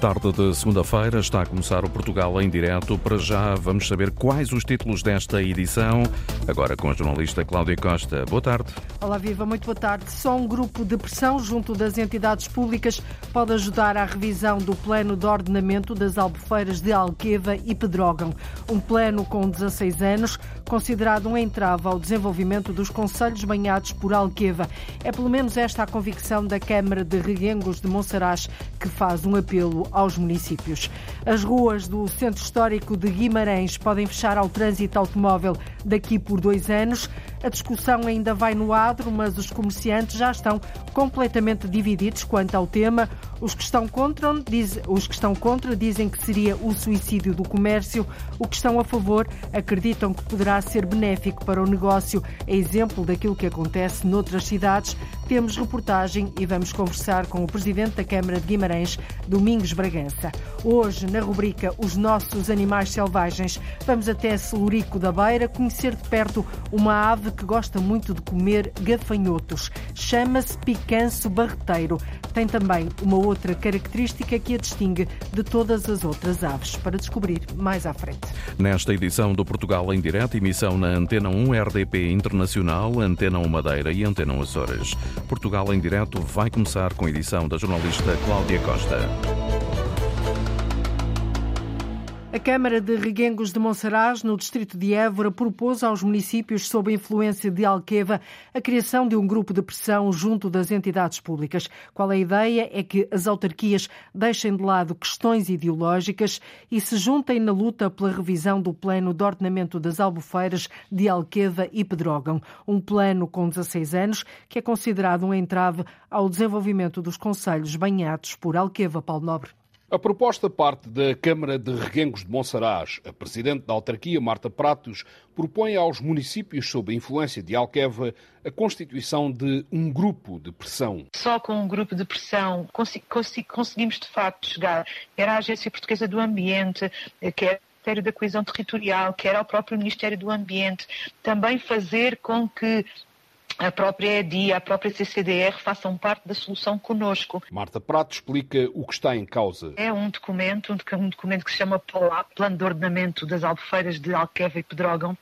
Tarde de segunda-feira está a começar o Portugal em direto. Para já vamos saber quais os títulos desta edição. Agora com a jornalista Cláudia Costa. Boa tarde. Olá, Viva, muito boa tarde. Só um grupo de pressão junto das entidades públicas pode ajudar à revisão do plano de ordenamento das albufeiras de Alqueva e Pedrógão. Um plano com 16 anos, considerado um entrave ao desenvolvimento dos conselhos banhados por Alqueva. É pelo menos esta a convicção da Câmara de Reguengos de Monsaraz, que faz um apelo aos municípios. As ruas do Centro Histórico de Guimarães podem fechar ao trânsito automóvel daqui por dois anos. A discussão ainda vai no adro, mas os comerciantes já estão completamente divididos quanto ao tema. Os que estão contra, diz, os que estão contra dizem que seria o suicídio do comércio. Os que estão a favor acreditam que poderá ser benéfico para o negócio. É exemplo daquilo que acontece noutras cidades. Temos reportagem e vamos conversar com o presidente da Câmara de Guimarães, Domingos Bragança. Hoje, na rubrica Os Nossos Animais Selvagens, vamos até Celurico da Beira conhecer de perto uma ave que gosta muito de comer gafanhotos. Chama-se picanço barreteiro. Tem também uma outra característica que a distingue de todas as outras aves. Para descobrir mais à frente. Nesta edição do Portugal em Direto, emissão na Antena 1 RDP Internacional, Antena 1 Madeira e Antena 1 Açores. Portugal em Direto vai começar com a edição da jornalista Cláudia Costa. A Câmara de Reguengos de Monsaraz, no distrito de Évora, propôs aos municípios, sob a influência de Alqueva, a criação de um grupo de pressão junto das entidades públicas. Qual a ideia? É que as autarquias deixem de lado questões ideológicas e se juntem na luta pela revisão do plano de ordenamento das albufeiras de Alqueva e Pedrógão. Um plano com 16 anos que é considerado um entrave ao desenvolvimento dos conselhos banhados por Alqueva, Paulo Nobre. A proposta parte da Câmara de Reguengos de Monsaraz. A Presidente da autarquia, Marta Pratos, propõe aos municípios, sob a influência de Alqueva, a constituição de um grupo de pressão. Só com um grupo de pressão conseguimos, de facto, chegar, quer à Agência Portuguesa do Ambiente, quer Ministério da Coesão Territorial, quer ao próprio Ministério do Ambiente, também fazer com que a própria EDI, a própria CCDR façam parte da solução conosco. Marta Prato explica o que está em causa. É um documento, um documento que se chama Plano de Ordenamento das Albufeiras de Alqueva e Pedrógão,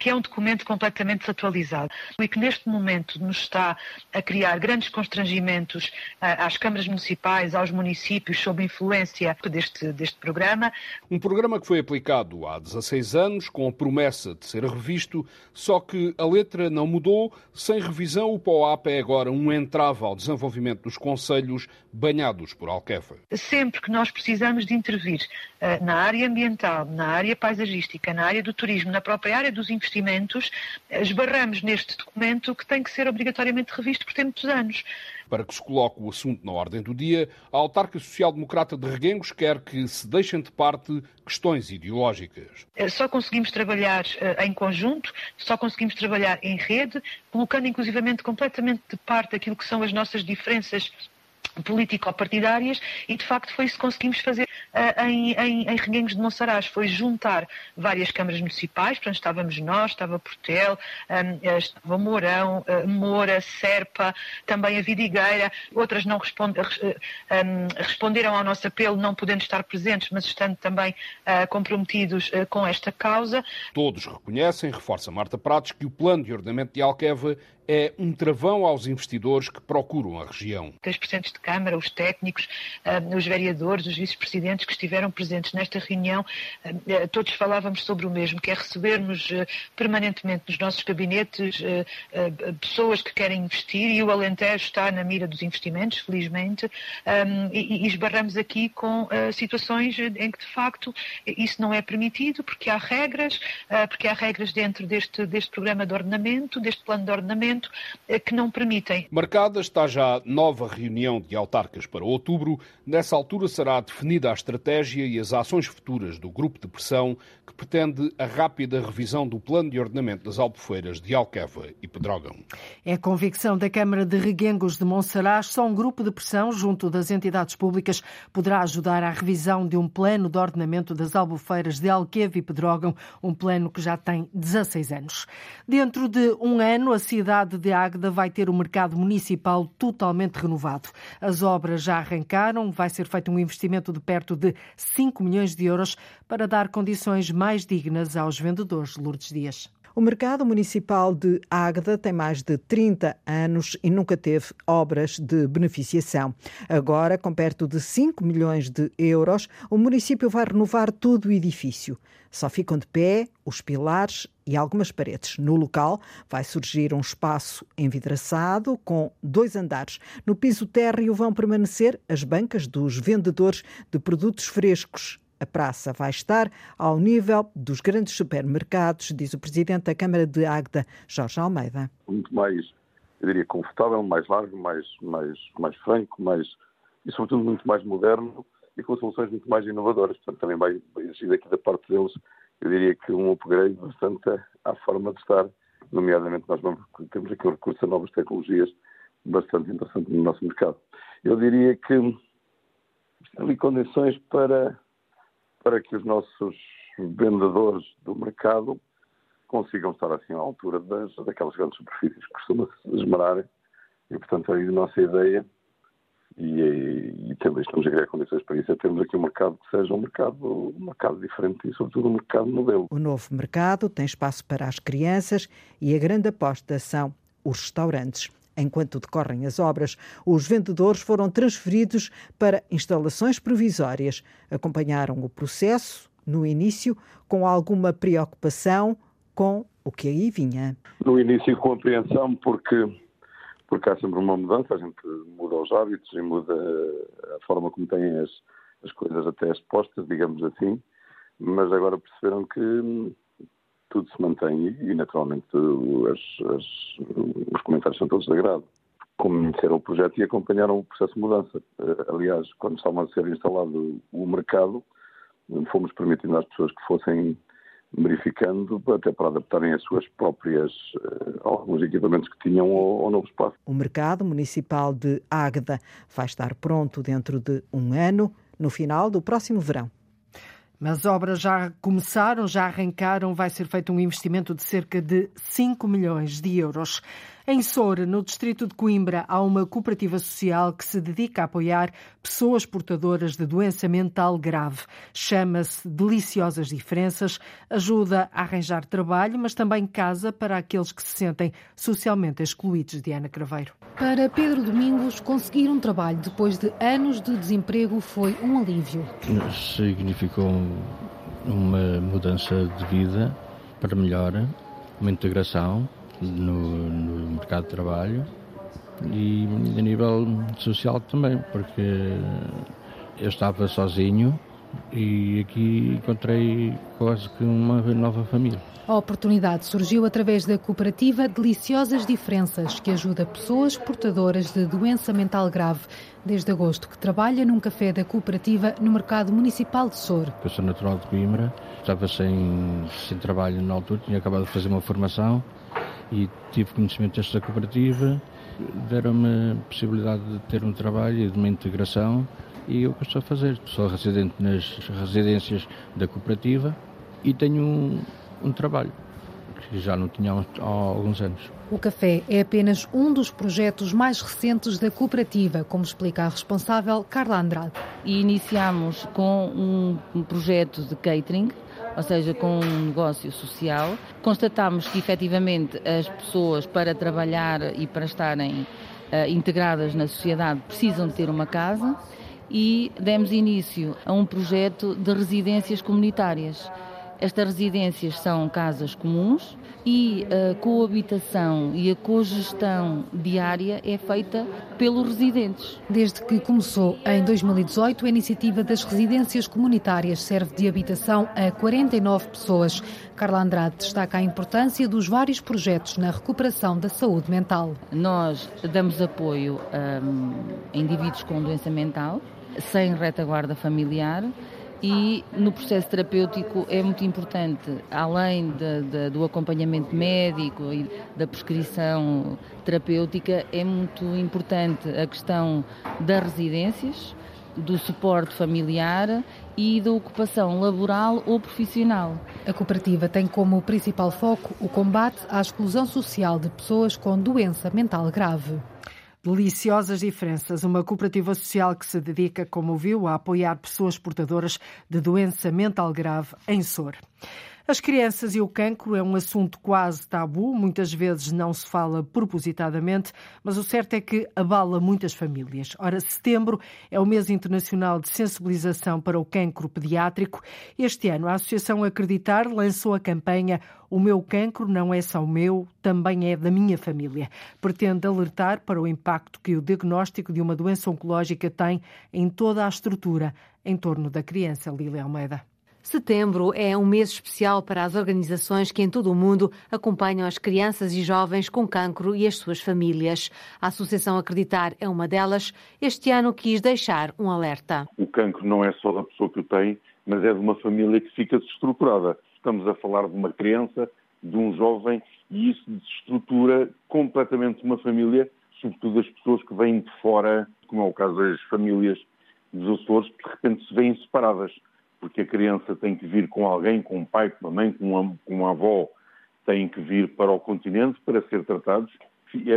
que é um documento completamente desatualizado e que neste momento nos está a criar grandes constrangimentos às câmaras municipais, aos municípios, sob influência deste, deste programa. Um programa que foi aplicado há 16 anos, com a promessa de ser revisto, só que a letra não mudou, sem sem revisão, o POAP é agora um entrave ao desenvolvimento dos conselhos banhados por Alquefa. Sempre que nós precisamos de intervir uh, na área ambiental, na área paisagística, na área do turismo, na própria área dos investimentos, esbarramos neste documento que tem que ser obrigatoriamente revisto por ter muitos anos. Para que se coloque o assunto na ordem do dia, a autarca social-democrata de Reguengos quer que se deixem de parte questões ideológicas. Eh, só conseguimos trabalhar uh, em conjunto, só conseguimos trabalhar em rede, colocando inclusivamente completamente de parte aquilo que são as nossas diferenças político-partidárias e de facto foi isso que conseguimos fazer uh, em, em, em Reguengos de Monsaraz, foi juntar várias câmaras municipais, portanto estávamos nós, estava Portel, um, estava Mourão, uh, Moura, Serpa, também a Vidigueira, outras não responde, uh, um, responderam ao nosso apelo não podendo estar presentes, mas estando também comprometidos com esta causa. Todos reconhecem, reforça Marta Pratos, que o plano de ordenamento de Alqueva é um travão aos investidores que procuram a região. Os presidentes de Câmara, os técnicos, ah, os vereadores, os vice-presidentes que estiveram presentes nesta reunião, ah, ah, todos falávamos sobre o mesmo, que é recebermos permanentemente nos nossos gabinetes pessoas que querem investir e o Alentejo está na mira dos investimentos, felizmente, e esbarramos aqui com situações em que, de facto, isso não é permitido, porque há regras, porque há regras dentro deste, deste programa de ordenamento, deste plano de ordenamento, eh, que não permitem. Marcada está já nova reunião de autarcas para outubro. Nessa altura será definida a estratégia e as ações futuras do grupo de pressão que pretende a rápida revisão do plano de ordenamento das albufeiras de Alqueva e Pedrógão. É a convicção da Câmara de Reguengos de Monsaraz. Só um grupo de pressão junto das entidades públicas poderá ajudar à revisão de um plano de ordenamento das albufeiras de Alqueva e Pedrógão, um plano que já tem 16 anos. Dentro de um ano, a cidade cidade de Águeda vai ter o mercado municipal totalmente renovado. As obras já arrancaram, vai ser feito um investimento de perto de 5 milhões de euros para dar condições mais dignas aos vendedores. Lourdes Dias. O mercado municipal de Águeda tem mais de 30 anos e nunca teve obras de beneficiação. Agora, com perto de 5 milhões de euros, o município vai renovar todo o edifício. Só ficam de pé os pilares e algumas paredes. No local vai surgir um espaço envidraçado com dois andares. No piso térreo vão permanecer as bancas dos vendedores de produtos frescos a praça vai estar ao nível dos grandes supermercados, diz o presidente da Câmara de Águeda, Jorge Almeida. Muito mais, eu diria, confortável, mais largo, mais, mais, mais franco, mais, e sobretudo muito mais moderno e com soluções muito mais inovadoras. Portanto, também vai existir aqui da parte deles, eu diria que um upgrade bastante à forma de estar, nomeadamente nós vamos, temos aqui um recurso a novas tecnologias bastante interessante no nosso mercado. Eu diria que ali condições para para que os nossos vendedores do mercado consigam estar assim à altura das, daquelas grandes superfícies que costumam se esmerar. E, portanto, aí a nossa ideia, e, e, e temos, estamos a criar condições para isso, é termos aqui um mercado que seja um mercado, um mercado diferente e, sobretudo, um mercado modelo. O novo mercado tem espaço para as crianças e a grande aposta são os restaurantes. Enquanto decorrem as obras, os vendedores foram transferidos para instalações provisórias. Acompanharam o processo, no início, com alguma preocupação com o que aí vinha. No início, com apreensão, porque, porque há sempre uma mudança, a gente muda os hábitos e muda a forma como têm as, as coisas até expostas, digamos assim, mas agora perceberam que tudo se mantém e, naturalmente, as, as, os comentários são todos de agrado. Conheceram o projeto e acompanharam o processo de mudança. Eh, aliás, quando estava a ser instalado o mercado, fomos permitindo às pessoas que fossem verificando até para adaptarem as suas próprias uh, alguns equipamentos que tinham ao, ao, novo espaço. O mercado municipal de Águeda vai estar pronto dentro de um ano, no final do próximo verão. As obras já começaram, já arrancaram, vai ser feito um investimento de cerca de 5 milhões de euros. Em Soura, no distrito de Coimbra, há uma cooperativa social que se dedica a apoiar pessoas portadoras de doença mental grave. Chama-se Deliciosas Diferenças, ajuda a arranjar trabalho, mas também casa para aqueles que se sentem socialmente excluídos. Diana Craveiro. Para Pedro Domingos, conseguir um trabalho depois de anos de desemprego foi um alívio. Significou uma mudança de vida para melhor, uma integração no, no mercado de trabalho e a nível social também, porque eu estava sozinho e aqui encontrei quase que uma nova família. A oportunidade surgiu através da cooperativa Deliciosas Diferenças, que ajuda pessoas portadoras de doença mental grave. Desde agosto que trabalha num café da cooperativa no mercado municipal de Sor. Eu sou natural de Coimbra, estava sem, sem trabalho na altura, tinha acabado de fazer uma formação e tive conhecimento desta cooperativa, deram-me a possibilidade de ter um trabalho e de uma integração e eu estou a fazer. Sou residente nas residências da cooperativa e tenho um, um trabalho que já não tinha há alguns anos. O café é apenas um dos projetos mais recentes da cooperativa, como explica a responsável Carla Andrade. E iniciamos com um projeto de catering ou seja, com um negócio social. Constatámos que efetivamente as pessoas para trabalhar e para estarem uh, integradas na sociedade precisam de ter uma casa e demos início a um projeto de residências comunitárias. Estas residências são casas comuns e a coabitação e a cogestão diária é feita pelos residentes. Desde que começou em 2018, a iniciativa das residências comunitárias serve de habitação a 49 pessoas. Carla Andrade destaca a importância dos vários projetos na recuperação da saúde mental. Nós damos apoio hum, a indivíduos com doença mental, sem retaguarda familiar e no processo terapêutico é muito importante, além de, de, do acompanhamento médico e da prescrição terapêutica, é muito importante a questão das residências do suporte familiar e da ocupação laboral ou profissional. A cooperativa tem como principal foco o combate à exclusão social de pessoas com doença mental grave. Deliciosas Diferenças, uma cooperativa social que se dedica, como viu, a apoiar pessoas portadoras de doença mental grave em SOR. As crianças e o cancro é um assunto quase tabu, muitas vezes não se fala propositadamente, mas o certo é que abala muitas famílias. Ora, setembro é o mês internacional de sensibilização para o cancro pediátrico. Este ano, a Associação Acreditar lançou a campanha O meu cancro não é só meu, também é da minha família. Pretende alertar para o impacto que o diagnóstico de uma doença oncológica tem em toda a estrutura em torno da criança. Lília Almeida. Setembro é um mês especial para as organizações que em todo o mundo acompanham as crianças e jovens com cancro e as suas famílias. A Associação Acreditar é uma delas. Este ano quis deixar um alerta. O cancro não é só da pessoa que o tem, mas é de uma família que fica desestruturada. Estamos a falar de uma criança, de um jovem, e isso desestrutura completamente uma família, sobretudo as pessoas que vêm de fora, como é o caso das famílias dos Açores, que de repente se veem separadas porque a criança tem que vir com alguém, com um pai, com uma mãe, com uma, com uma avó, tem que vir para o continente para ser tratados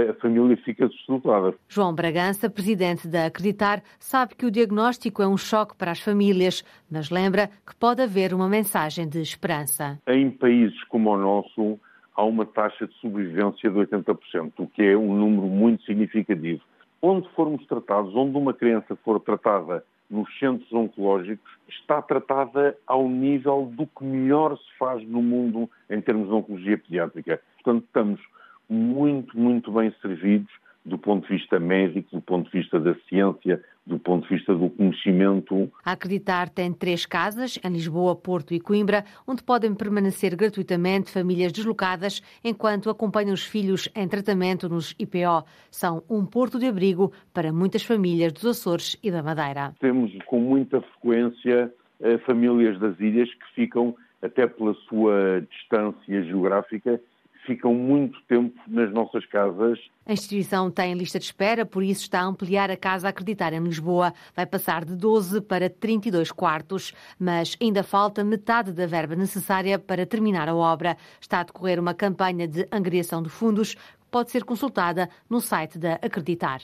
a família fica desestruturada. João Bragança, presidente da Acreditar, sabe que o diagnóstico é um choque para as famílias, mas lembra que pode haver uma mensagem de esperança. Em países como o nosso, há uma taxa de sobrevivência de 80%, o que é um número muito significativo. Onde formos tratados, onde uma criança for tratada nos centros oncológicos está tratada ao nível do que melhor se faz no mundo em termos de oncologia pediátrica. Portanto, estamos muito, muito bem servidos do ponto de vista médico, do ponto de vista da ciência, do ponto de vista do conhecimento. A Acreditar tem três casas, em Lisboa, Porto e Coimbra, onde podem permanecer gratuitamente famílias deslocadas enquanto acompanham os filhos em tratamento nos IPO. São um porto de abrigo para muitas famílias dos Açores e da Madeira. Temos com muita frequência eh, famílias das ilhas que ficam, até pela sua distância geográfica, ficam muito tempo nas nossas casas. A instituição tem lista de espera, por isso está a ampliar a casa a acreditar em Lisboa. Vai passar de 12 para 32 quartos, mas ainda falta metade da verba necessária para terminar a obra. Está a decorrer uma campanha de angariação de fundos pode ser consultada no site da Acreditar.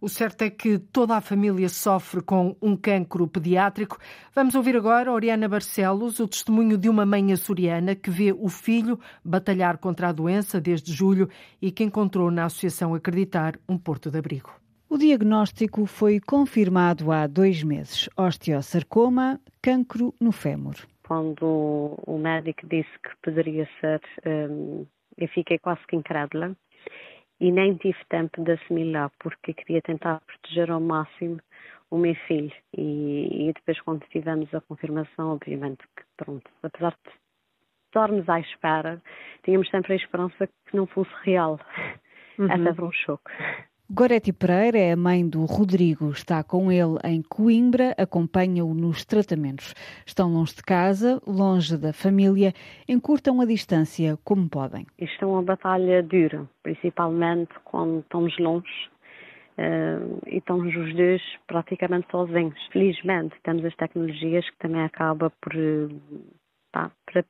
O certo é que toda a família sofre com um cancro pediátrico. Vamos ouvir agora Oriana Barcelos, o testemunho de uma mãe açoriana que vê o filho batalhar contra a doença desde julho e que encontrou na Associação Acreditar um porto de abrigo. O diagnóstico foi confirmado há dois meses: osteosarcoma, cancro no fémur. Quando o médico disse que poderia ser, hum, eu fiquei quase que incrédula e nem tive tempo de assimilar porque queria tentar proteger ao máximo o meu filho e, e depois quando tivemos a confirmação, obviamente que pronto, apesar de estarmos à espera, tínhamos sempre a esperança que não fosse real. Uhum. Essa foi um choque. Goretti Pereira é a mãe do Rodrigo. Está com ele em Coimbra, acompanha-o nos tratamentos. Estão longe de casa, longe da família, encurtam a distância como podem. Isto é uma batalha dura, principalmente quando estamos longe. Uh, e estamos os dois praticamente sozinhos. Felizmente temos as tecnologias que também acaba por, pá, para,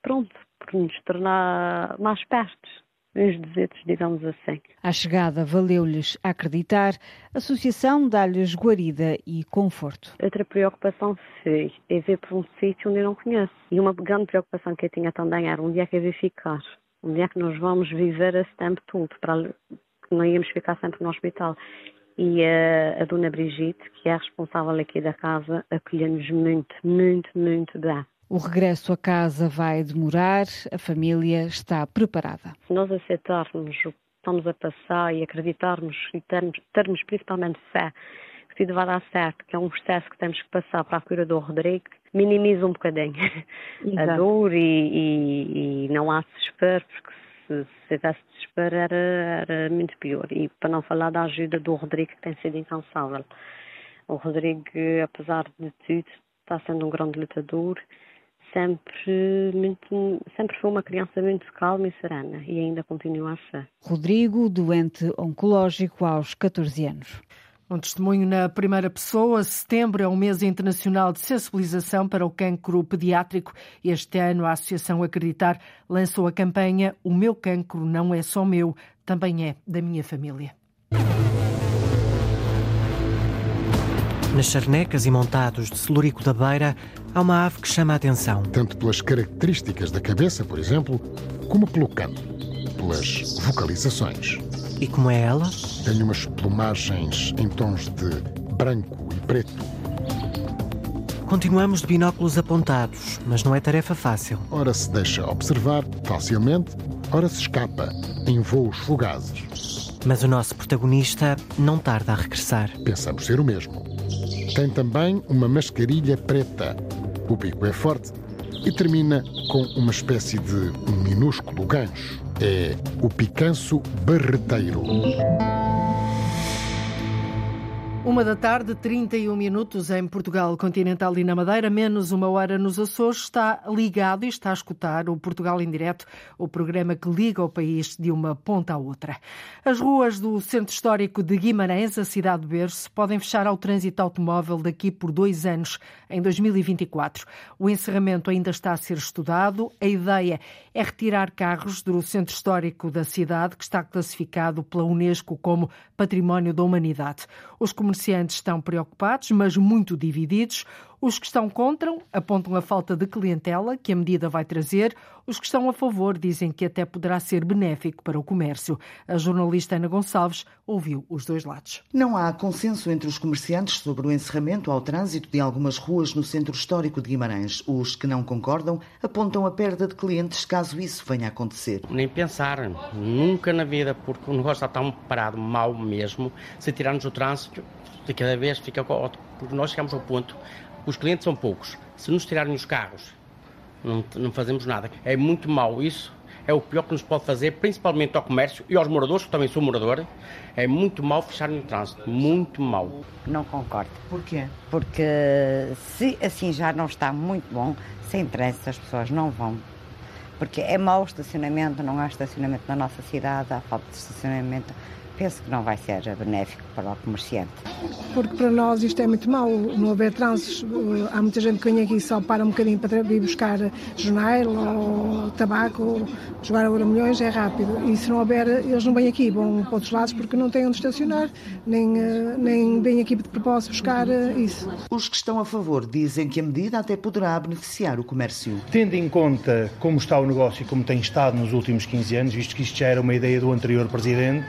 pronto, por nos tornar mais perto uns desetos, digamos assim. À chegada, valeu-lhes acreditar, a associação dá-lhes guarida e conforto. Outra preocupação foi é ver para um sítio onde eu não conheço. E uma grande preocupação que eu tinha também era onde é que eu vou ficar, onde é que nós vamos viver esse tempo todo, para não íamos ficar sempre no hospital. E a, a dona Brigitte, que é a responsável aqui da casa, acolheu-nos muito, muito, muito bem. O regresso a casa vai demorar, a família está preparada. Se nós aceitarmos o que estamos a passar e acreditarmos e termos, termos principalmente fé que tudo vai dar certo, que é um processo que temos que passar para a cura do Rodrigo, minimiza um bocadinho Exato. a dor e, e, e, não há desespero, porque se, se tivesse desespero era, era muito pior. E para não falar da ajuda do Rodrigo, que tem sido incansável. O Rodrigo, apesar de tudo, está sendo um grande lutador sempre, muito, sempre foi uma criança muito calma e serena e ainda continua a ser. Rodrigo, doente oncológico aos 14 anos. Um testemunho na primeira pessoa. Setembro é um mês internacional de sensibilização para o cancro pediátrico. Este ano, a Associação Acreditar lançou a campanha O meu cancro não é só meu, também é da minha família. Nas charnecas e montados de Celurico da Beira, há uma ave que chama a atenção. Tanto pelas características da cabeça, por exemplo, como pelo canto, pelas vocalizações. E como é ela? Tem umas plumagens em tons de branco e preto. Continuamos de binóculos apontados, mas não é tarefa fácil. Ora se deixa observar facilmente, ora se escapa em voos fugazes. Mas o nosso protagonista não tarda a regressar. Pensamos ser o mesmo. Tem também uma mascarilha preta. O bico é forte e termina com uma espécie de minúsculo gancho. É o picanço barreteiro. Uma da tarde, 31 minutos em Portugal Continental e na Madeira, menos uma hora nos Açores, está ligado e está a escutar o Portugal em Direto, o programa que liga o país de uma ponta à outra. As ruas do Centro Histórico de Guimarães, a cidade de berço, podem fechar ao trânsito automóvel daqui por dois anos, em 2024. O encerramento ainda está a ser estudado. A ideia é retirar carros do Centro Histórico da cidade, que está classificado pela Unesco como Património da Humanidade. Os comerciantes estão preocupados, mas muito divididos. Os que estão contra apontam a falta de clientela que a medida vai trazer. Os que estão a favor dizem que até poderá ser benéfico para o comércio. A jornalista Ana Gonçalves ouviu os dois lados. Não há consenso entre os comerciantes sobre o encerramento ao trânsito de algumas ruas no centro histórico de Guimarães. Os que não concordam apontam a perda de clientes caso isso venha a acontecer. Nem pensar, nunca na vida, porque o negócio está tão parado, mal mesmo. Se tirarmos o trânsito, de cada vez fica. Porque nós chegamos ao ponto os clientes são poucos. Se nos tirarem os carros, não, não fazemos nada. É muito mau isso. É o pior que nos pode fazer, principalmente ao comércio e aos moradores, que também sou morador. É muito mau fecharem o trânsito. Muito mau. Não concordo. Porquê? Porque se assim já não está muito bom, sem trânsito as pessoas não vão. Porque é mau estacionamento, não há estacionamento na nossa cidade, há falta de estacionamento penso que não vai ser benéfico para o comerciante. Porque para nós isto é muito mau, não haver trânsitos. Há muita gente que vem aqui só para um bocadinho para vir buscar jornal ou tabaco, ou jogar a milhões, é rápido. E se não houver, eles não vêm aqui, vão para outros lados porque não têm onde estacionar, nem, eh, nem vêm aqui de propósito buscar eh, isso. Os que estão a favor dizem que a medida até poderá beneficiar o comércio. Tendo em conta como está o negócio e como tem estado nos últimos 15 anos, visto que isto já era uma ideia do anterior presidente,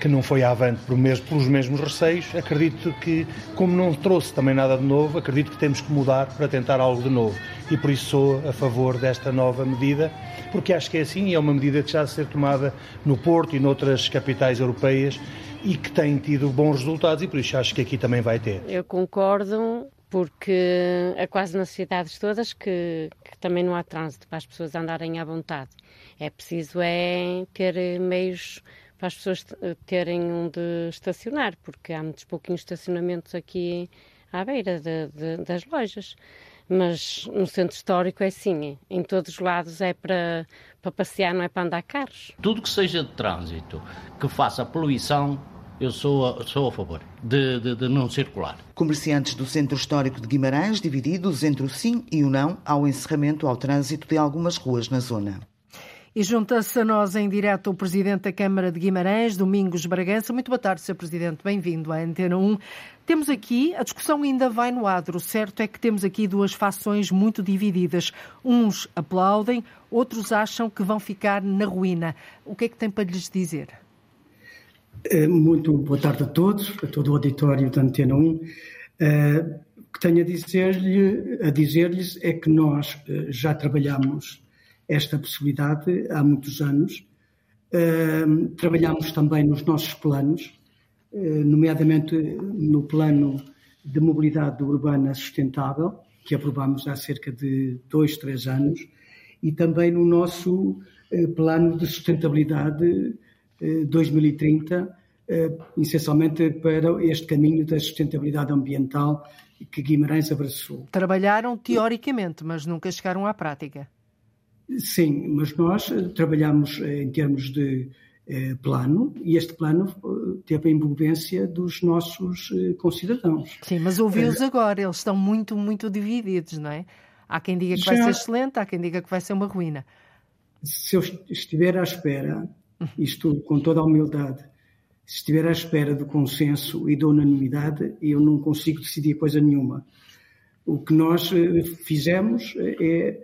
que não foi avante por mesmo, pelos mesmos receios. Acredito que, como não trouxe também nada de novo, acredito que temos que mudar para tentar algo de novo. E por isso sou a favor desta nova medida, porque acho que é assim e é uma medida que já a ser tomada no Porto e noutras capitais europeias e que tem tido bons resultados e por isso acho que aqui também vai ter. Eu concordo porque é quase nas cidades todas que, que, também não há trânsito para as pessoas andarem à vontade. É preciso é ter meios para as pessoas terem onde estacionar, porque há muitos pouquinhos estacionamentos aqui à beira de, de, das lojas. Mas no centro histórico é assim, em todos os lados é para, para passear, não é para andar carros. Tudo que seja de trânsito, que faça poluição, eu sou a, sou a favor de, de, de, não circular. Comerciantes do Centro Histórico de Guimarães divididos entre o sim e o não ao encerramento ao trânsito de algumas ruas na zona. E junta-se a nós em direto o Presidente da Câmara de Guimarães, Domingos Bragança. Muito boa tarde, Sr. Presidente. Bem-vindo à Antena 1. Temos aqui, a discussão ainda vai no adro. O certo é que temos aqui duas fações muito divididas. Uns aplaudem, outros acham que vão ficar na ruína. O que é que tem para lhes dizer? Eh, muito boa tarde a todos, a todo o auditório da Antena 1. Eh, o que tenho a dizer-lhes dizer é que nós eh, já trabalhamos esta possibilidade há muitos anos. Trabalhamos também nos nossos planos, uh, nomeadamente no plano de mobilidade urbana sustentável, que aprovamos há cerca de dois, três anos, e também no nosso uh, plano de sustentabilidade 2030, essencialmente para este caminho da sustentabilidade ambiental que Guimarães abraçou. Trabalharam teoricamente, mas nunca chegaram à prática. Sim, mas nós eh, trabalhamos eh, em termos de eh, plano e este plano teve a envolvência dos nossos concidadãos. Sim, mas ouviu-os agora, eles estão muito, muito divididos, não é? Há quem diga que Já... vai ser excelente, há quem diga que vai ser uma ruína. Se eu estiver à espera, isto com toda a humildade, se estiver à espera do consenso e da unanimidade, eu não consigo decidir coisa nenhuma. O que nós fizemos é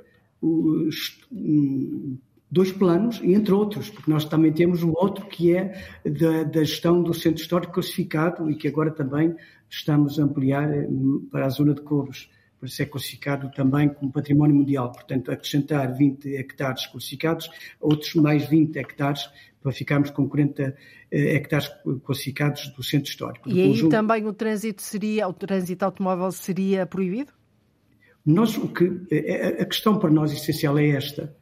dois planos, entre outros, porque nós também temos o outro que é da, da, gestão do centro histórico classificado e que agora também estamos a ampliar eh, para a zona de Couros, para ser classificado também como património mundial. Portanto, acrescentar 20 hectares classificados, outros mais 20 hectares para ficarmos com 40 eh, hectares classificados do centro histórico. E aí conjunto... também o trânsito seria, o trânsito automóvel seria proibido? Nós, o que, eh, a questão para nós essencial é esta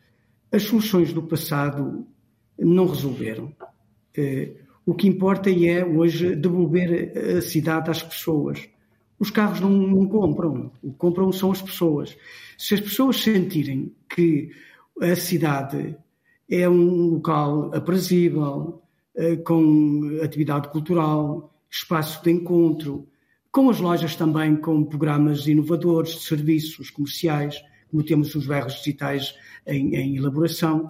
as soluções do passado não resolveram. Eh, o que importa é hoje devolver a cidade às pessoas. Os carros não, não compram, o que compram são as pessoas. Se as pessoas sentirem que a cidade é um local aprazível, eh, com atividade cultural, espaço de encontro, com as lojas também com programas inovadores de serviços comerciais, como temos os bairros digitais em, em elaboração,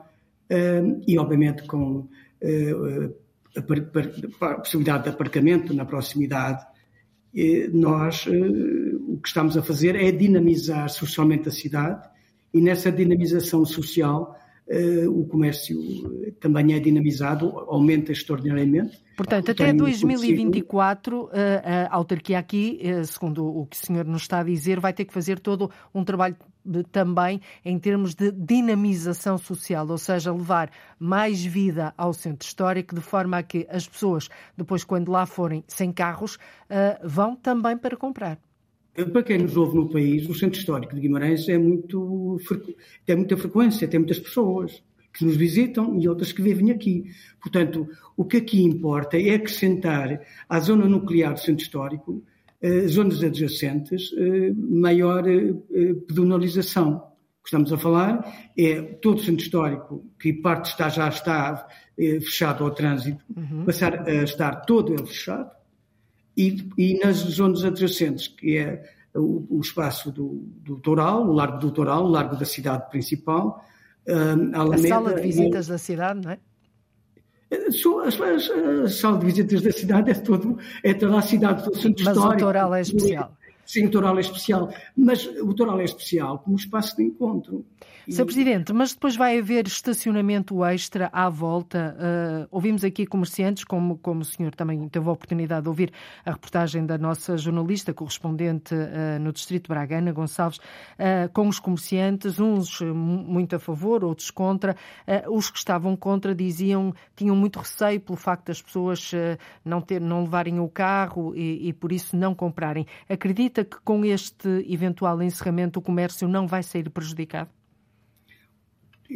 uh, e obviamente com uh, a, a, possibilidade de aparcamento na proximidade. nós o que estamos a fazer é dinamizar socialmente a cidade e nessa dinamização social o comércio também é dinamizado, aumenta extraordinariamente. Portanto, até 2024, a autarquia aqui, eh, segundo o que o senhor nos está a dizer, vai ter que fazer todo um trabalho de, também em termos de dinamização social, ou seja, levar mais vida ao centro histórico, de forma a que as pessoas, depois, quando lá forem sem carros, uh, vão também para comprar. Para quem nos ouve no país, o Centro Histórico de Guimarães é muito, tem muita frequência, tem muitas pessoas que nos visitam e outras que vivem aqui. Portanto, o que aqui importa é acrescentar à zona nuclear do Centro Histórico, eh, zonas adjacentes, eh, maior eh, pedonalização. O que estamos a falar é todo o Centro Histórico, que parte está, já está eh, fechado ao trânsito, uhum. passar a estar todo ele fechado, e, e nas zonas adjacentes, que é o, o espaço do, do Toral, o Largo do Toral, o Largo da cidade principal, a, Alameda, a sala de visitas e, da cidade, não é? A, a, sala de visitas da cidade é, todo, é toda a cidade do centro Mas histórico. Mas o Toral é especial. Sim, o Toral é especial, mas o Toral é especial como espaço de encontro. Sr. Presidente, mas depois vai haver estacionamento extra à volta. Uh, ouvimos aqui comerciantes, como, como o senhor também teve a oportunidade de ouvir a reportagem da nossa jornalista correspondente uh, no Distrito de Braga, Ana Gonçalves, uh, com os comerciantes, uns muito a favor, outros contra. os que estavam contra diziam, tinham muito receio pelo facto das pessoas não, ter, não levarem o carro e, e por isso não comprarem. Acredita que com este eventual encerramento o comércio não vai sair prejudicado?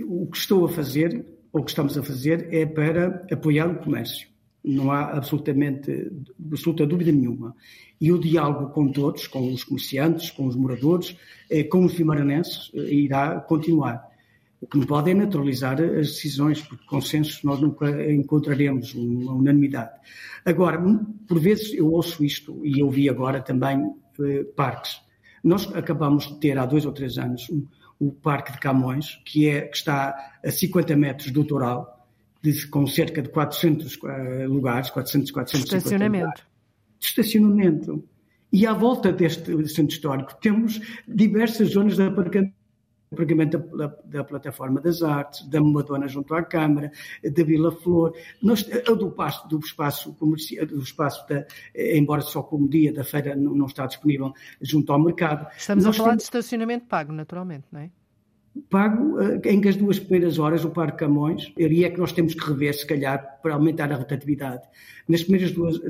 o que estou a fazer, ou que estamos a fazer, é para apoiar o comércio. Não há absolutamente, absoluta dúvida nenhuma. E o diálogo com todos, com os comerciantes, com os moradores, eh, com os vimaranenses, eh, irá continuar. O que não pode é naturalizar as decisões, porque consensos nós nunca encontraremos uma unanimidade. Agora, por vezes eu ouço isto, e eu vi agora também parques. Nós acabamos de ter há dois ou três anos um, o Parque de Camões, que, é, que está a 50 metros do Toral, com cerca de 400 uh, eh, lugares, 400, 450 Estacionamento. Lugares, de estacionamento. E à volta deste centro histórico temos diversas zonas de aparcamento pagamento da, da, plataforma das artes, da Madonna junto à Câmara, da Vila Flor, nós, do, espaço, do espaço comercial, do espaço da, embora só como dia da feira não, não está disponível junto ao mercado. Estamos nós a falar estamos... de estacionamento pago, naturalmente, não é? Pago eh, em que as duas primeiras horas o Parque Camões, e é que nós temos que rever, se calhar, para aumentar a rotatividade. Nas primeiras duas,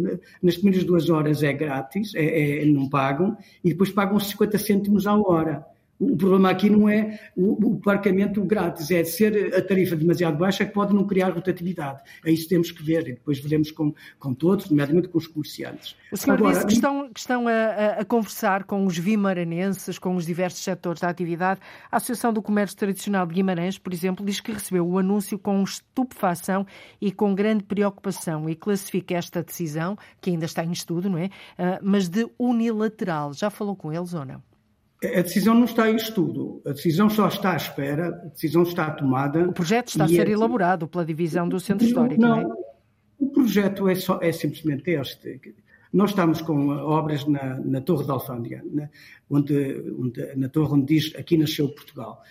nas primeiras duas horas é grátis, é, é, não pagam, e depois pagam 50 cêntimos à hora O problema aqui não é o, o parqueamento grátis, é ser a tarifa demasiado baixa que pode não criar rotatividade. É isso que temos que ver e depois veremos com, com todos, nomeadamente com os comerciantes. O senhor Agora, disse que estão, que estão a, a, conversar com os vimaranenses, com os diversos setores da atividade. A Associação do Comércio Tradicional de Guimarães, por exemplo, diz que recebeu o anúncio com estupefação e com grande preocupação e classifica esta decisão, que ainda está em estudo, não é? Uh, mas de unilateral. Já falou com eles ou não? A decisão não está em estudo, a decisão só está à espera, a decisão está tomada. O projeto está a ser é... elaborado pela divisão do Centro Histórico, não, não é? O projeto é, só, é simplesmente este. Nós estamos com obras na, na Torre da Alfândega, né? onde, onde, na torre onde diz aqui nasceu Portugal,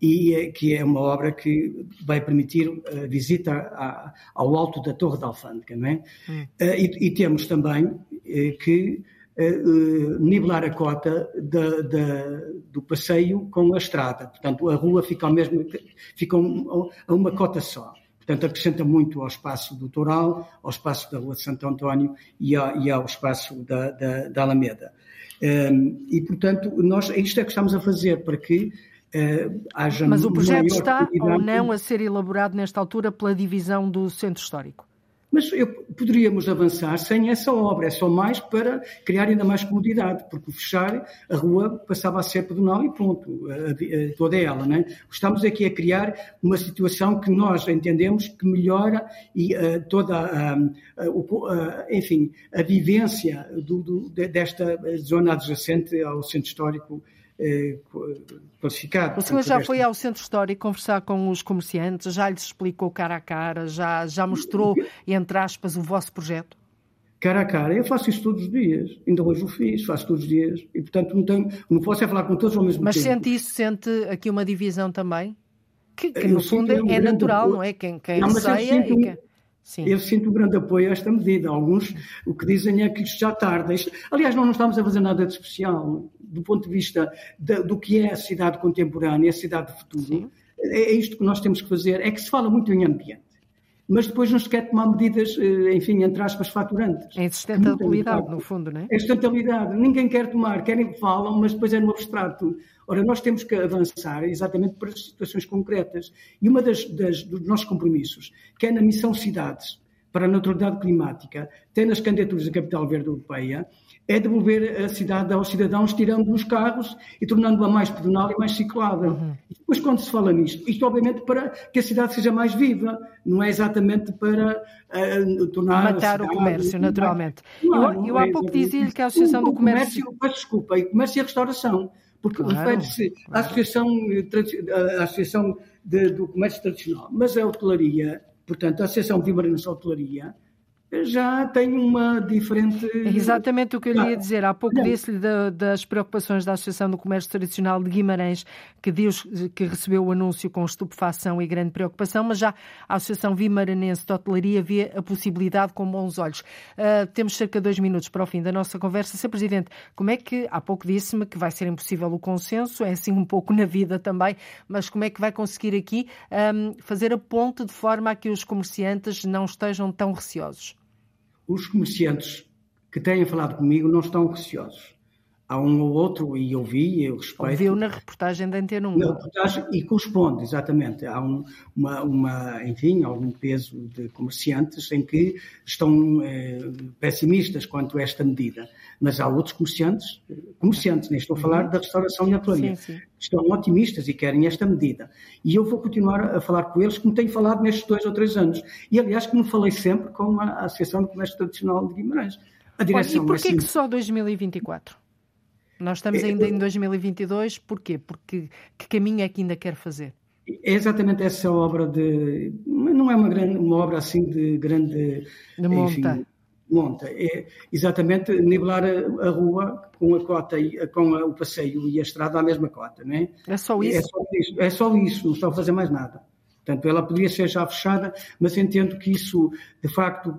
e é, que é uma obra que vai permitir a visita a, ao alto da Torre da Alfândega. Não é? Hum. Uh, e, e, temos também uh, que uh, nivelar a cota da, da, do passeio com a estrada. Portanto, a rua fica, ao mesmo, fica a uma cota só. Portanto, acrescenta muito ao espaço do Toral, ao espaço da Rua de Santo António e, ao, e ao espaço da, da, da Alameda. Um, ehm, e, portanto, nós, isto é que estamos a fazer para que uh, haja. Mas o projeto está ou não a ser elaborado nesta altura pela divisão do Centro Histórico? Mas eu, poderíamos avançar sem essa obra, é só mais para criar ainda mais comodidade, porque fechar a rua passava a ser pedonal e pronto, a, a, toda ela. Né? Estamos aqui a criar uma situação que nós entendemos que melhora e toda a, enfim, a vivência do, do, desta zona adjacente ao centro histórico eh, classificado. O senhor já foi ao centro histórico conversar com os comerciantes, já lhes explicou cara a cara, já, já mostrou, entre aspas, o vosso projeto? Cara a cara, eu faço isso todos os dias, ainda hoje o fiz, faço todos os dias, e portanto não, tenho, não posso é falar com todos ao mesmo Mas tempo. Mas sente isso, sente aqui uma divisão também? Que, que no fundo é, é natural, não é? Quem, quem não, receia e quem... Sim. Eu sinto um grande apoio a esta medida. Alguns o que dizem é que isto já tarda. Isto, aliás, nós não estamos a fazer nada de especial do ponto de vista de, do que é a cidade contemporânea, a cidade de futuro. É, é isto que nós temos que fazer. É que se fala muito em ambiente, mas depois não se quer tomar medidas, eh, enfim, entre aspas, faturantes. É sustentabilidade, no fundo, não é? É sustentabilidade. Ninguém quer tomar, querem que falam, mas depois é no abstrato. Ora, nós temos que avançar exatamente para situações concretas. E uma das, das dos nossos compromissos, que é na missão Cidades para a Neutralidade Climática, tem nas candidaturas da Capital Verde Europeia, é devolver a cidade aos cidadãos, tirando os carros e tornando-a mais pedonal e mais ciclável. Uhum. E depois, quando se fala nisto, isto obviamente para que a cidade seja mais viva, não é exatamente para uh, tornar. Matar o comércio, naturalmente. Não, eu, eu há é pouco dizia-lhe que a Associação do Comércio. comércio desculpa, e comércio e restauração porque claro, refere-se à Associação, à associação de, do Comércio Tradicional. Mas a hotelaria, portanto, a Associação Vimaranense de Hotelaria, já tem uma diferente. É exatamente o que eu lhe ia dizer. Há pouco disse-lhe das preocupações da Associação do Comércio Tradicional de Guimarães, que, diz, que recebeu o anúncio com estupefação e grande preocupação, mas já a Associação Vimaranense de Hotelaria vê a possibilidade com bons olhos. Uh, temos cerca de dois minutos para o fim da nossa conversa. Sr. Presidente, como é que, há pouco disse-me que vai ser impossível o consenso, é assim um pouco na vida também, mas como é que vai conseguir aqui um, fazer a ponte de forma a que os comerciantes não estejam tão receosos? Os comerciantes que têm falado comigo não estão receosos. Há um ou outro, e eu vi, eu respeito. Ouviu na reportagem da Antena 1. Na reportagem, e corresponde, exatamente. Há um, uma, uma, enfim, algum peso de comerciantes em que estão eh, pessimistas quanto a esta medida. Mas há outros comerciantes, comerciantes, nem estou a falar da restauração e hotelaria, estão otimistas e querem esta medida. E eu vou continuar a falar com eles, como tenho falado nestes dois ou três anos. E, aliás, como falei sempre com a Associação de Comércio Tradicional de Guimarães. A direção Olha, e porquê é que só 2024? Nós estamos é, ainda em 2022, porquê? Porque que caminho é que ainda quer fazer? É exatamente essa obra de. Não é uma, grande, uma obra assim de grande. De monta. Enfim, monta. É exatamente nivelar a, a, rua com a cota, com a, o passeio e a estrada à mesma cota, não é? É só isso? É só isso, é só isso não está a fazer mais nada. Portanto, ela poderia ser já fechada, mas entendo que isso, de facto,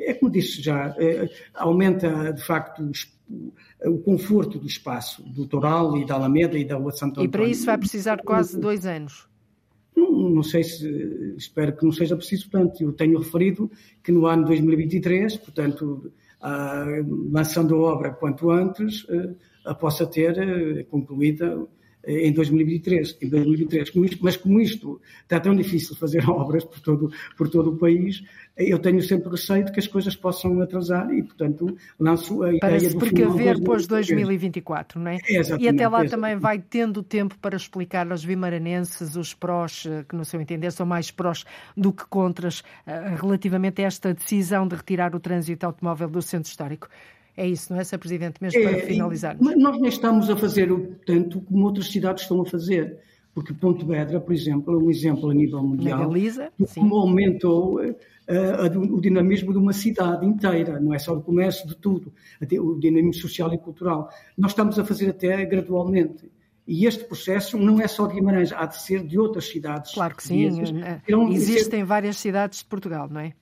é como disse já, é, aumenta, de facto, o conforto do espaço, do Toral e da Alameda e da Rua Santo Antônio. E para isso vai precisar quase dois anos? Não, não, sei se, espero que não seja preciso tanto. Eu tenho referido que no ano 2023, portanto, lançando a obra quanto antes, a possa ter concluída em 2023, em 2023. Mas como isto está tão difícil fazer obras por todo, por todo o país, eu tenho sempre receio de que as coisas possam atrasar e, portanto, lanço a para ideia se precaver pós 2024, não é? Exatamente, e até lá também vai tendo tempo para explicar aos vimaranenses os prós, eh, que no seu entender são mais prós do que contras, eh, relativamente a esta decisão de retirar o trânsito automóvel do centro histórico. É isso, não é, Sr. Presidente? Mesmo para finalizar. Mas nós nem estamos a fazer o tanto como outras cidades estão a fazer. Porque Pontevedra, por exemplo, é um exemplo a nível mundial. Na Galiza, de como aumentou uh, o dinamismo de uma cidade inteira, não é só do comércio, de tudo, o dinamismo social e cultural. Nós estamos a fazer até gradualmente. E este processo não é só de Guimarães, há de ser de outras cidades. Claro que sim. Então, Existem várias cidades de Portugal, não é?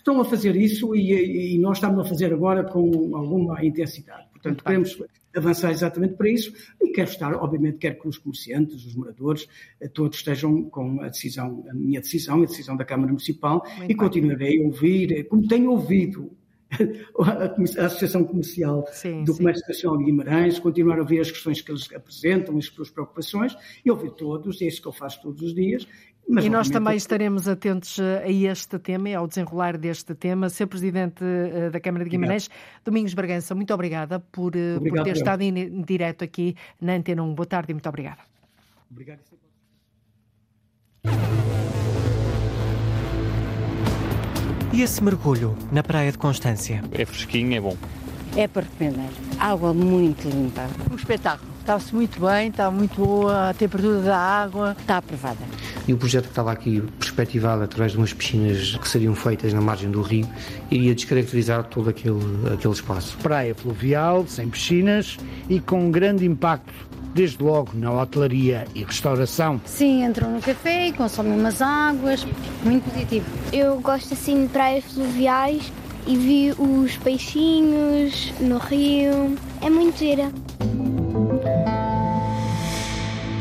Estão a fazer isso e, e, nós estamos a fazer agora com alguma intensidade. Portanto, queremos avançar exatamente para isso e quero estar, obviamente, quero que os comerciantes, os moradores, eh, todos estejam com a decisão, a minha decisão, a decisão da Câmara Municipal Muito e continuarei a ouvir, eh, como tenho ouvido a Associação Comercial sim, do Comércio Nacional de Guimarães, continuar a ouvir as questões que eles apresentam, as suas preocupações, e ouvir todos, é isso que eu faço todos os dias. Mas, e nós também estaremos atentos eh, a este tema e ao desenrolar deste tema. Sr. Presidente eh, da Câmara de Guimarães, obrigado. Domingos Bragança, muito obrigada por, eh, obrigado, por ter estado em direto aqui na Antena 1. Boa tarde e muito obrigada. Obrigado. E esse mergulho na Praia de Constância? É fresquinho, é bom. É para recomendar. Água muito limpa. Um espetáculo. Está-se muito bem, está muito boa a temperatura da água. Está aprovada. E o projeto que estava aqui perspectivado através de umas piscinas que seriam feitas na margem do rio iria descaracterizar todo aquele, aquele espaço. Praia fluvial, sem piscinas e com um grande impacto desde logo na hotelaria e restauração. Sim, entram no café e consomem umas águas, muito positivo. Eu gosto assim de praias fluviais e vi os peixinhos no rio. É muito gira.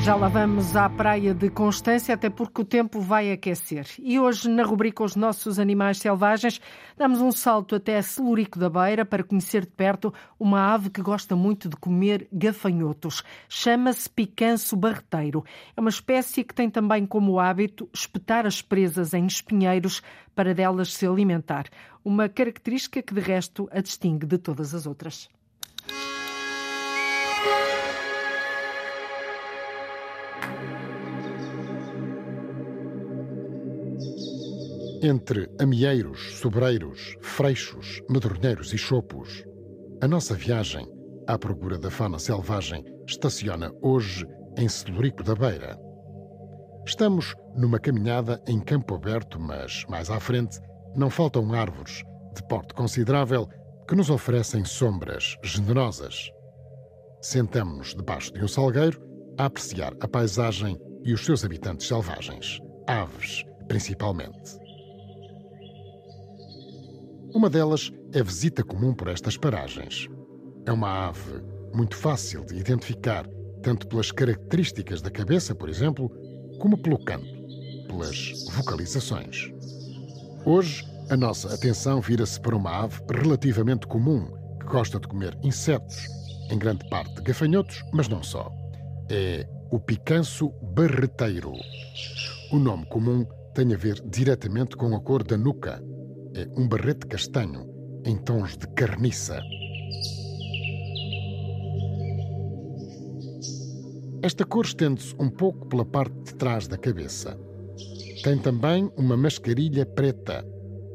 Já lá vamos à praia de Constância, até porque o tempo vai aquecer. E hoje, na rubrica Os Nossos Animais Selvagens, damos um salto até Celurico da Beira para conhecer de perto uma ave que gosta muito de comer gafanhotos. Chama-se picanço barreteiro. É uma espécie que tem também como hábito espetar as presas em espinheiros para delas se alimentar. Uma característica que, de resto, a distingue de todas as outras. Entre amieiros, sobreiros, freixos, medronheiros e chopos, a nossa viagem à procura da fauna selvagem estaciona hoje em Celurico da Beira. Estamos numa caminhada em campo aberto, mas mais à frente não faltam árvores de porte considerável que nos oferecem sombras generosas. Sentamos-nos debaixo de um salgueiro a apreciar a paisagem e os seus habitantes selvagens, aves principalmente. Uma delas é visita comum por estas paragens. É uma ave muito fácil de identificar, tanto pelas características da cabeça, por exemplo, como pelo canto, pelas vocalizações. Hoje, a nossa atenção vira-se para uma ave relativamente comum que gosta de comer insetos, em grande parte gafanhotos, mas não só. É o picanço barreteiro. O nome comum tem a ver diretamente com a cor da nuca, um barrete castanho em tons de carniça. Esta cor estende-se um pouco pela parte de trás da cabeça. Tem também uma mascarilha preta.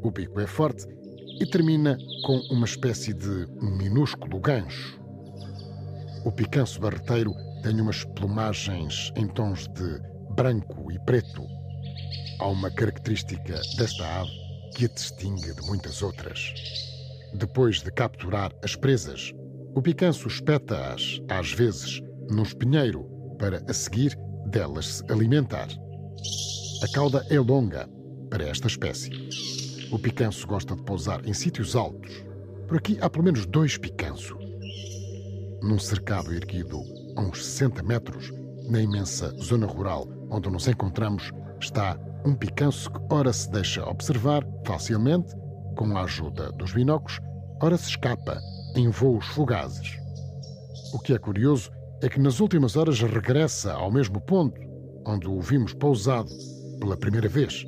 O bico é forte e termina com uma espécie de minúsculo gancho. O picanço barreteiro tem umas plumagens em tons de branco e preto. Há uma característica desta ave que a distingue de muitas outras. Depois de capturar as presas, o picanço espeta-as, às vezes, num espinheiro, para a seguir delas se alimentar. A cauda é longa para esta espécie. O picanço gosta de pousar em sítios altos. Por aqui há pelo menos dois picanço. Num cercado erguido a uns 60 metros, na imensa zona rural onde nos encontramos, está um picanço que ora se deixa observar facilmente, com a ajuda dos binóculos, ora se escapa em voos fugazes. O que é curioso é que nas últimas horas regressa ao mesmo ponto onde o vimos pousado pela primeira vez.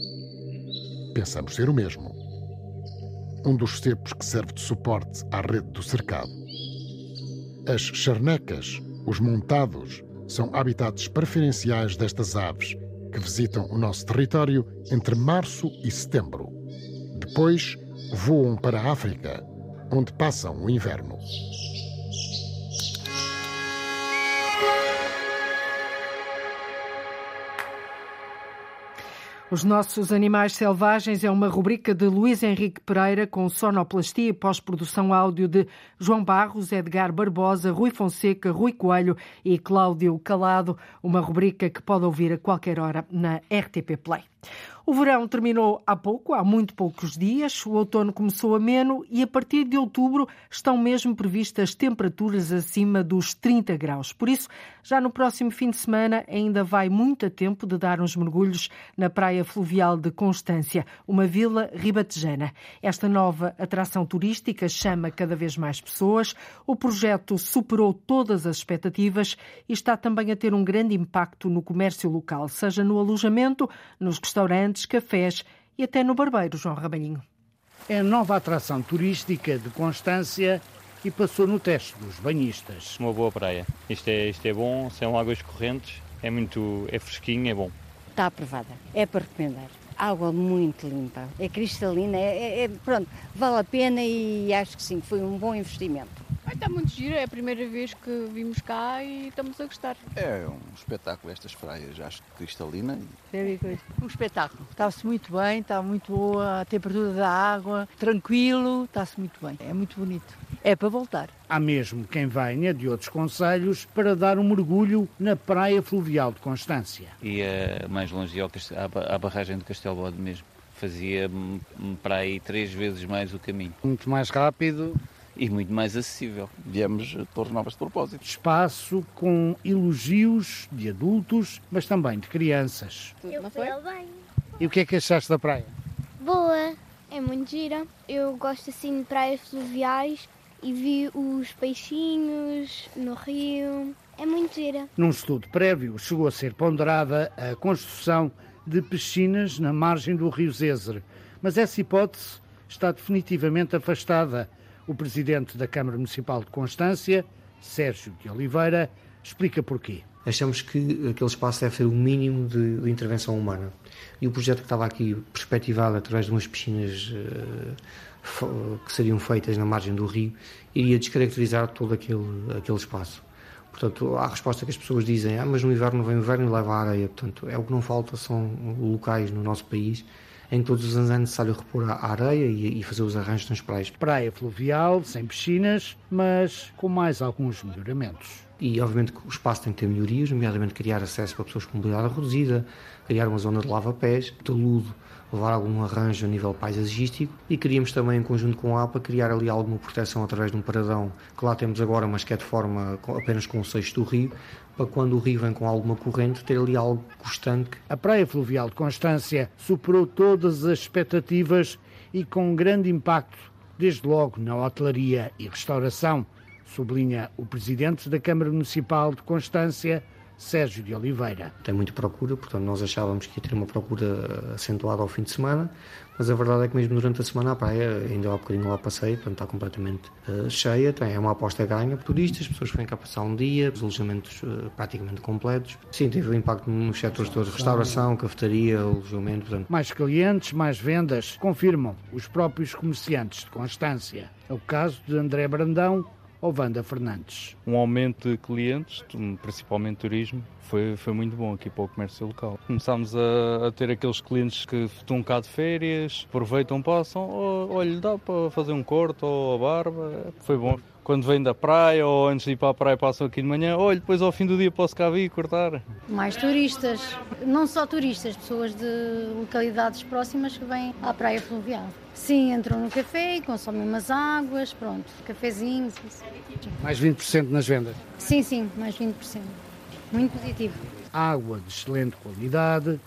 Pensamos ser o mesmo. Um dos cepos que serve de suporte à rede do cercado. As charnecas, os montados, são habitats preferenciais destas aves que visitam o nosso território entre março e setembro. Depois voam para a África, onde passam o inverno. Os Nossos Animais Selvagens é uma rubrica de Luís Henrique Pereira com sonoplastia e pós-produção áudio de João Barros, Edgar Barbosa, Rui Fonseca, Rui Coelho e Cláudio Calado. Uma rubrica que pode ouvir a qualquer hora na RTP Play. O verão terminou há pouco, há muito poucos dias, o outono começou ameno e a partir de outubro estão mesmo previstas temperaturas acima dos 30 graus. Por isso, já no próximo fim de semana ainda vai muito a tempo de dar uns mergulhos na praia fluvial de Constância, uma vila ribatejana. Esta nova atração turística chama cada vez mais pessoas. O projeto superou todas as expectativas e está também a ter um grande impacto no comércio local, seja no alojamento, nos restaurantes, cafés e até no barbeiro, João Rabalhinho. É a nova atração turística de Constância e passou no teste dos banhistas. Uma boa praia. Isto é, isto é bom, são águas correntes, é muito é fresquinho, é bom. Está aprovada, é para recomendar. Água muito limpa, é cristalina, é, é, é pronto, vale a pena e acho que sim, foi um bom investimento. Está muito giro, é a primeira vez que vimos cá e estamos a gostar. É um espetáculo estas praias, acho que cristalina. Um espetáculo. Está-se muito bem, está muito boa a temperatura da água, tranquilo, está-se muito bem. É muito bonito. É para voltar. Há mesmo quem venha de outros conselhos para dar um mergulho na praia fluvial de Constância. Ia mais longe à barragem de Castelo Bode mesmo. Fazia para aí três vezes mais o caminho. Muito mais rápido e muito mais acessível. Viemos Torres Novas de propósito. Espaço com elogios de adultos, mas também de crianças. Eu fui ao banho. E o que é que achaste da praia? Boa, é muito gira. Eu gosto assim de praias fluviais e vi os peixinhos no rio. É muito gira. Num estudo prévio, chegou a ser ponderada a construção de piscinas na margem do rio Zezer, mas essa hipótese está definitivamente afastada o presidente da Câmara Municipal de Constância, Sérgio de Oliveira, explica porquê. Achamos que aquele espaço deve ser o mínimo de, de intervenção humana. E o projeto que estava aqui perspectivado através de umas piscinas uh, que seriam feitas na margem do rio iria descaracterizar todo aquele, aquele espaço. Portanto, há a resposta que as pessoas dizem, ah, mas no inverno vem o inverno e leva a areia. Portanto, é o que não falta, são locais no nosso país em todos os anos é necessário repor a areia e, fazer os arranjos nas praias. Praia fluvial, sem piscinas, mas com mais alguns melhoramentos. E obviamente o espaço tem que ter melhorias, nomeadamente criar acesso para pessoas com mobilidade reduzida, criar uma zona de lava-pés, taludo, levar algum arranjo a nível paisagístico e queríamos também, em conjunto com a APA, criar ali alguma proteção através de um paradão que lá temos agora, mas que é de forma apenas com o seixo do rio, para quando o rio vem com alguma corrente, ter ali algo constante. A Praia Fluvial de Constância superou todas as expectativas e com um grande impacto, desde logo na hotelaria e restauração, sublinha o presidente da Câmara Municipal de Constância, Sérgio de Oliveira. Tem muita procura, portanto nós achávamos que ia ter uma procura acentuada ao fim de semana, mas a verdade é que mesmo durante a semana a praia, ainda há bocadinho lá passei, portanto está completamente uh, cheia, tem, é uma aposta ganha, turistas, pessoas que vêm cá passar um dia, os alojamentos uh, praticamente completos. Sim, teve um impacto nos setores todos, restauração, cafetaria, alojamento, portanto. Mais clientes, mais vendas, confirmam os próprios comerciantes de Constância. É o caso de André Brandão, ou Wanda Fernandes. Um aumento de clientes, principalmente turismo, foi, foi muito bom aqui para o comércio local. Começámos a, a ter aqueles clientes que estão cá de férias, aproveitam, passam, oh, olha, dá para fazer um corte ou a barba, foi bom quando vêm da praia ou antes de ir para a praia passam aqui de manhã, olha, depois ao fim do dia posso cá vir e cortar. Mais turistas, não só turistas, pessoas de localidades próximas que vêm à praia fluvial. Sim, entram no café e consomem umas águas, pronto, cafezinhos. Mais 20% nas vendas? Sim, sim, mais 20%. Muito positivo. Água de excelente qualidade,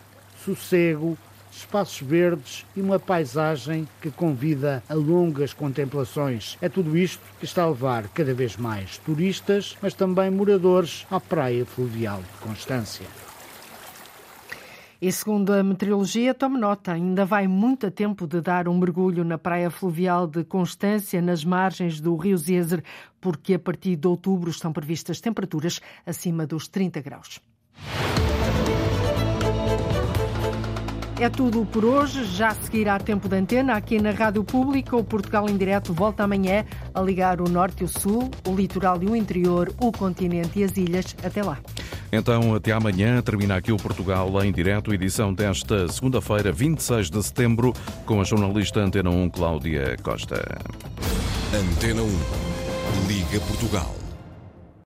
sossego, espaços verdes e uma paisagem que convida a longas contemplações. É tudo isto que está a levar cada vez mais turistas, mas também moradores à praia fluvial de Constância. E segundo a meteorologia, tome nota, ainda vai muito tempo de dar um mergulho na praia fluvial de Constância, nas margens do rio Zezer, porque a partir de outubro estão previstas temperaturas acima dos 30 graus. É tudo por hoje. Já seguirá tempo de antena aqui na Rádio Pública. O Portugal em Direto volta amanhã a ligar o norte e o sul, o litoral e o interior, o continente e as ilhas. Até lá. Então, até amanhã. Termina aqui o Portugal em Direto, edição desta segunda-feira, 26 de setembro, com a jornalista Antena 1, Cláudia Costa. Antena 1. Liga Portugal.